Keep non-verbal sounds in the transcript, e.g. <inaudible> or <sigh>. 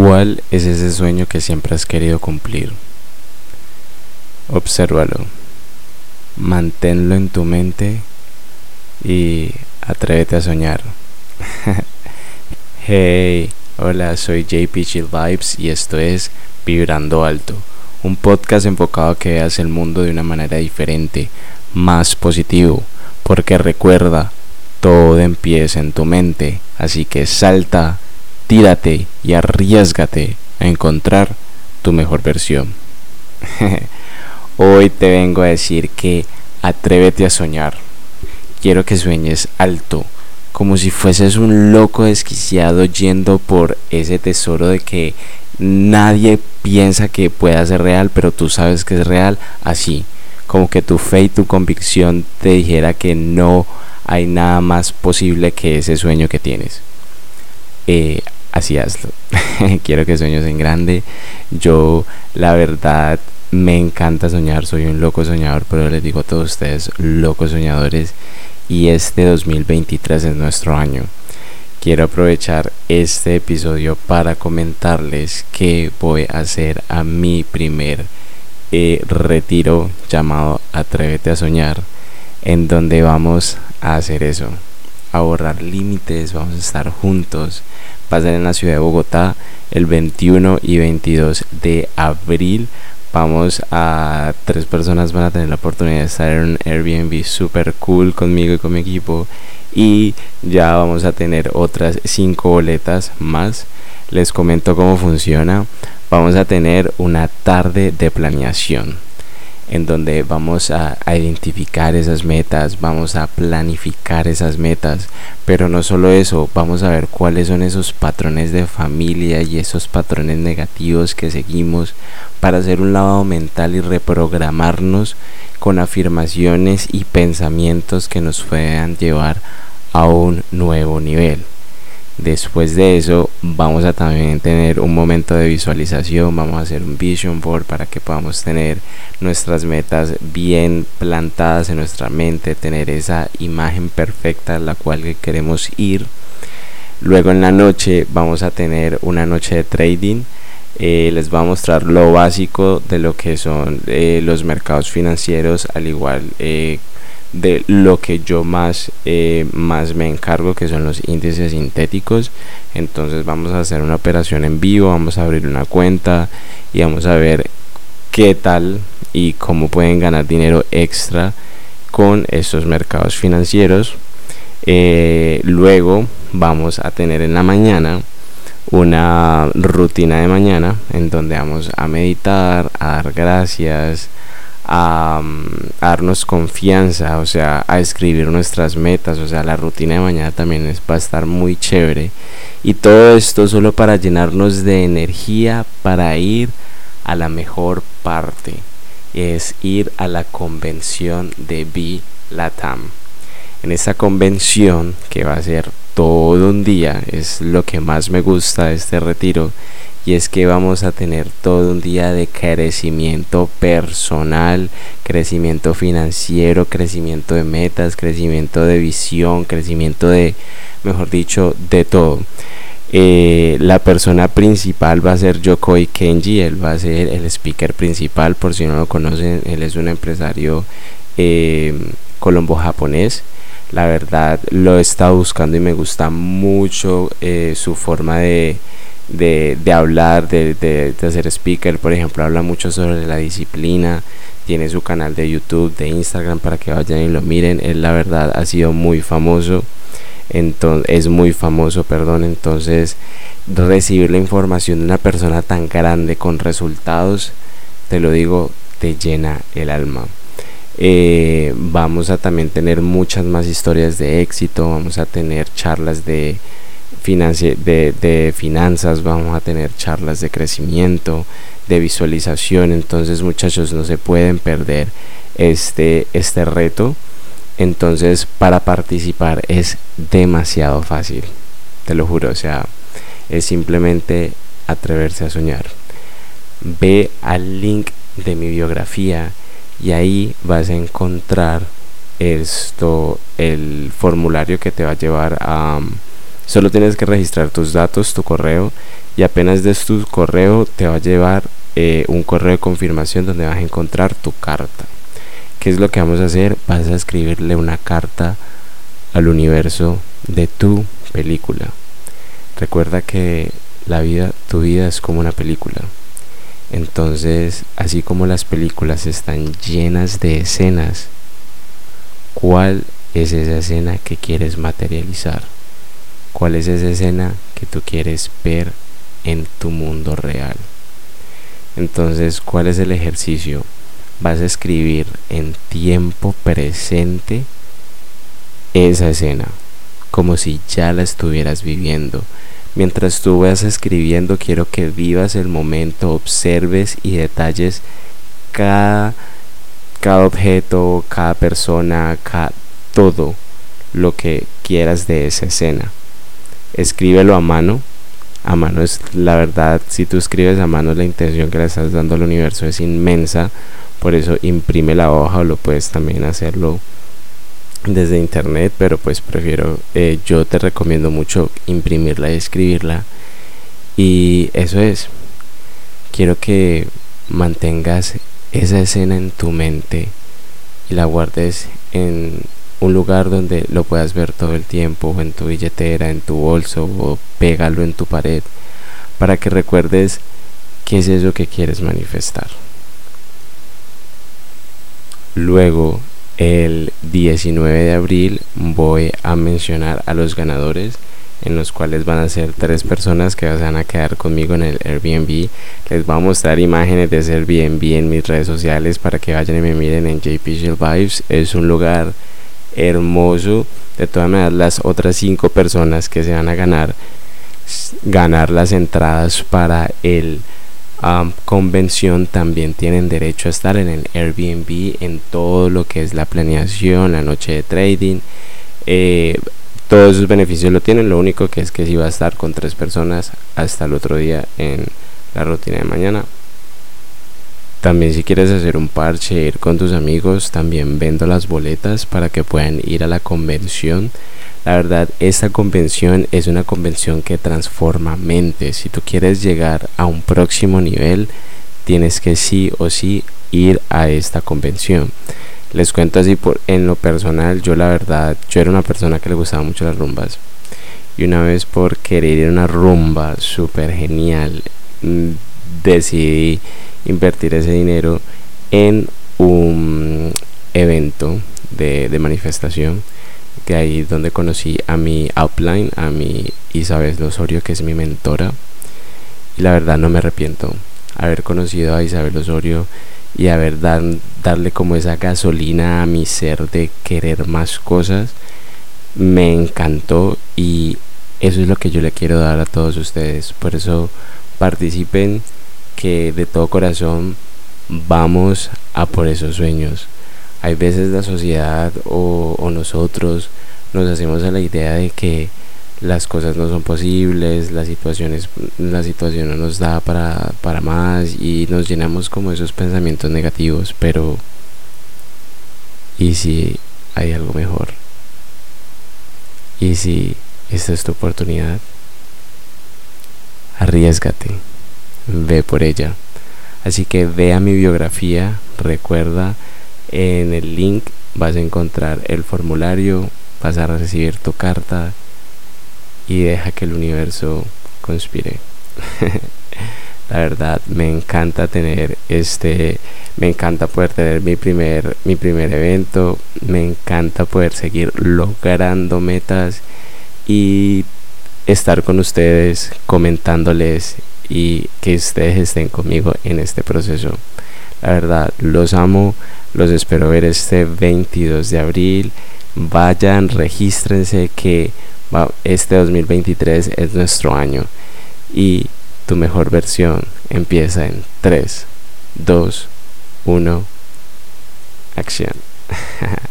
¿Cuál es ese sueño que siempre has querido cumplir? Obsérvalo, manténlo en tu mente y atrévete a soñar. <laughs> hey, hola, soy JP Chill Vibes y esto es Vibrando Alto, un podcast enfocado a que veas el mundo de una manera diferente, más positivo, porque recuerda, todo empieza en tu mente, así que salta tírate y arriesgate a encontrar tu mejor versión. <laughs> Hoy te vengo a decir que atrévete a soñar. Quiero que sueñes alto, como si fueses un loco desquiciado yendo por ese tesoro de que nadie piensa que pueda ser real, pero tú sabes que es real, así, como que tu fe y tu convicción te dijera que no hay nada más posible que ese sueño que tienes. Eh, así. <laughs> Quiero que sueños en grande. Yo, la verdad, me encanta soñar. Soy un loco soñador, pero les digo a todos ustedes, locos soñadores. Y este 2023 es nuestro año. Quiero aprovechar este episodio para comentarles que voy a hacer a mi primer eh, retiro llamado Atrévete a Soñar, en donde vamos a hacer eso, a borrar límites, vamos a estar juntos, va en la ciudad de Bogotá el 21 y 22 de abril. Vamos a tres personas van a tener la oportunidad de estar en un Airbnb super cool conmigo y con mi equipo y ya vamos a tener otras cinco boletas más. Les comento cómo funciona. Vamos a tener una tarde de planeación en donde vamos a, identificar esas metas, vamos a planificar esas metas, pero no solo eso, vamos a ver cuáles son esos patrones de familia y esos patrones negativos que seguimos para hacer un lavado mental y reprogramarnos con afirmaciones y pensamientos que nos puedan llevar a un nuevo nivel. Después de eso vamos a también tener un momento de visualización, vamos a hacer un vision board para que podamos tener nuestras metas bien plantadas en nuestra mente, tener esa imagen perfecta a la cual queremos ir. Luego en la noche vamos a tener una noche de trading. Eh, les voy a mostrar lo básico de lo que son eh, los mercados financieros, al igual eh, de lo que yo más, eh, más me encargo, que son los índices sintéticos. Entonces vamos a hacer una operación en vivo, vamos a abrir una cuenta y vamos a ver qué tal y cómo pueden ganar dinero extra con estos mercados financieros. Eh, luego vamos a tener en la mañana una rutina de mañana en donde vamos a meditar, a dar gracias, a, darnos confianza, o sea, a escribir nuestras metas, o sea, la rutina de mañana también es, va a estar muy chévere. Y todo esto solo para llenarnos de energía para ir a la mejor parte, es ir a la convención de Be Latam. En esta convención, que va a ser todo un día, es lo que más me gusta de este retiro, y es que vamos a tener todo un día de crecimiento personal, crecimiento financiero, crecimiento de metas, crecimiento de visión, crecimiento de, mejor dicho, de todo. Eh, la persona principal va a ser Yokoi Kenji, él va a ser el speaker principal, por si no lo conocen, él es un empresario eh, colombo-japonés. La verdad lo he estado buscando y me gusta mucho eh, su forma de, de, de hablar, de, de, hacer speaker, por ejemplo, habla mucho sobre la disciplina, tiene su canal de YouTube, de Instagram para que vayan y lo miren, él la verdad ha sido muy famoso, entonces, es muy famoso, perdón, entonces recibir la información de una persona tan grande con resultados, te lo digo, te llena el alma. Eh, vamos a también tener muchas más historias de éxito, vamos a tener charlas de de, de, finanzas, vamos a tener charlas de crecimiento, de visualización, entonces muchachos no se pueden perder este, este reto. Entonces para participar es demasiado fácil, te lo juro, o sea, es simplemente atreverse a soñar. Ve al link de mi biografía y ahí vas a encontrar esto, el formulario que te va a llevar a Solo tienes que registrar tus datos, tu correo y apenas des tu correo te va a llevar eh, un correo de confirmación donde vas a encontrar tu carta. ¿Qué es lo que vamos a hacer? Vas a escribirle una carta al universo de tu película. Recuerda que la vida, tu vida es como una película. Entonces, así como las películas están llenas de escenas, ¿cuál es esa escena que quieres materializar? ¿Cuál es esa escena que tú quieres ver en tu mundo real? Entonces, ¿cuál es el ejercicio? Vas a escribir en tiempo presente esa escena, como si ya la estuvieras viviendo. Mientras tú vas escribiendo, quiero que vivas el momento, observes y detalles cada, cada objeto, cada persona, todo lo que quieras de esa escena. Escríbelo a mano. A mano es la verdad, si tú escribes a mano la intención que le estás dando al universo es inmensa. Por eso imprime la hoja o lo puedes también hacerlo desde internet, pero pues prefiero, eh, yo te recomiendo mucho imprimirla y escribirla. Y eso es, quiero que mantengas esa escena en tu mente y la guardes en un lugar donde lo puedas ver todo el tiempo, en tu billetera, en tu bolso, o pégalo en tu pared, para que recuerdes qué es eso que quieres manifestar. Luego el 19 de abril voy a mencionar a los ganadores en los cuales van a ser tres personas que van a quedar conmigo en el Airbnb. Les voy a mostrar imágenes de ese Airbnb en mis redes sociales para que vayan y me miren en JP Vibes. Es un lugar hermoso. De todas maneras, las otras cinco personas que se van a ganar ganar las entradas para el convención también tienen derecho a estar en el Airbnb en todo lo que es la planeación, la noche de trading. Eh, todos esos beneficios lo tienen, lo único que es que si va a estar con tres personas hasta el otro día en la rutina de mañana. También si quieres hacer un parche, ir con tus amigos, también vendo las boletas para que puedan ir a la convención. La verdad, esta convención es una convención que transforma mentes. Si tú quieres llegar a un próximo nivel, tienes que sí o sí ir a esta convención. Les cuento así por en lo personal, yo la verdad, yo era una persona que le gustaba mucho las rumbas. Y una vez por querer ir a una rumba súper genial, mm, decidí invertir ese dinero en un evento de, manifestación que ahí donde conocí a mi outline, a mi Isabel Osorio, que es mi mentora. Y la verdad no me arrepiento haber conocido a Isabel Osorio y haber darle como esa gasolina a mi ser de querer más cosas. Me encantó y eso es lo que yo le quiero dar a todos ustedes. Por eso participen que de todo corazón vamos a por esos sueños hay veces la sociedad o, nosotros nos hacemos a la idea de que las cosas no son posibles, la situación no nos da para, para más y nos llenamos como esos pensamientos negativos, pero ¿y si hay algo mejor? ¿Y si esta es tu oportunidad? Arriesgate, ve por ella. Así que ve a mi biografía, recuerda en el link vas a encontrar el formulario, vas a recibir tu carta y deja que el universo conspire. <laughs> La verdad, me encanta tener este, me encanta poder tener mi primer, mi primer evento, me encanta poder seguir logrando metas y estar con ustedes, comentándoles y que ustedes estén conmigo en este proceso. La verdad, los amo. Los espero ver este 22 de abril. Vayan, regístrense que este 2023 es nuestro año. Y tu mejor versión empieza en 3, 2, 1, acción. <laughs>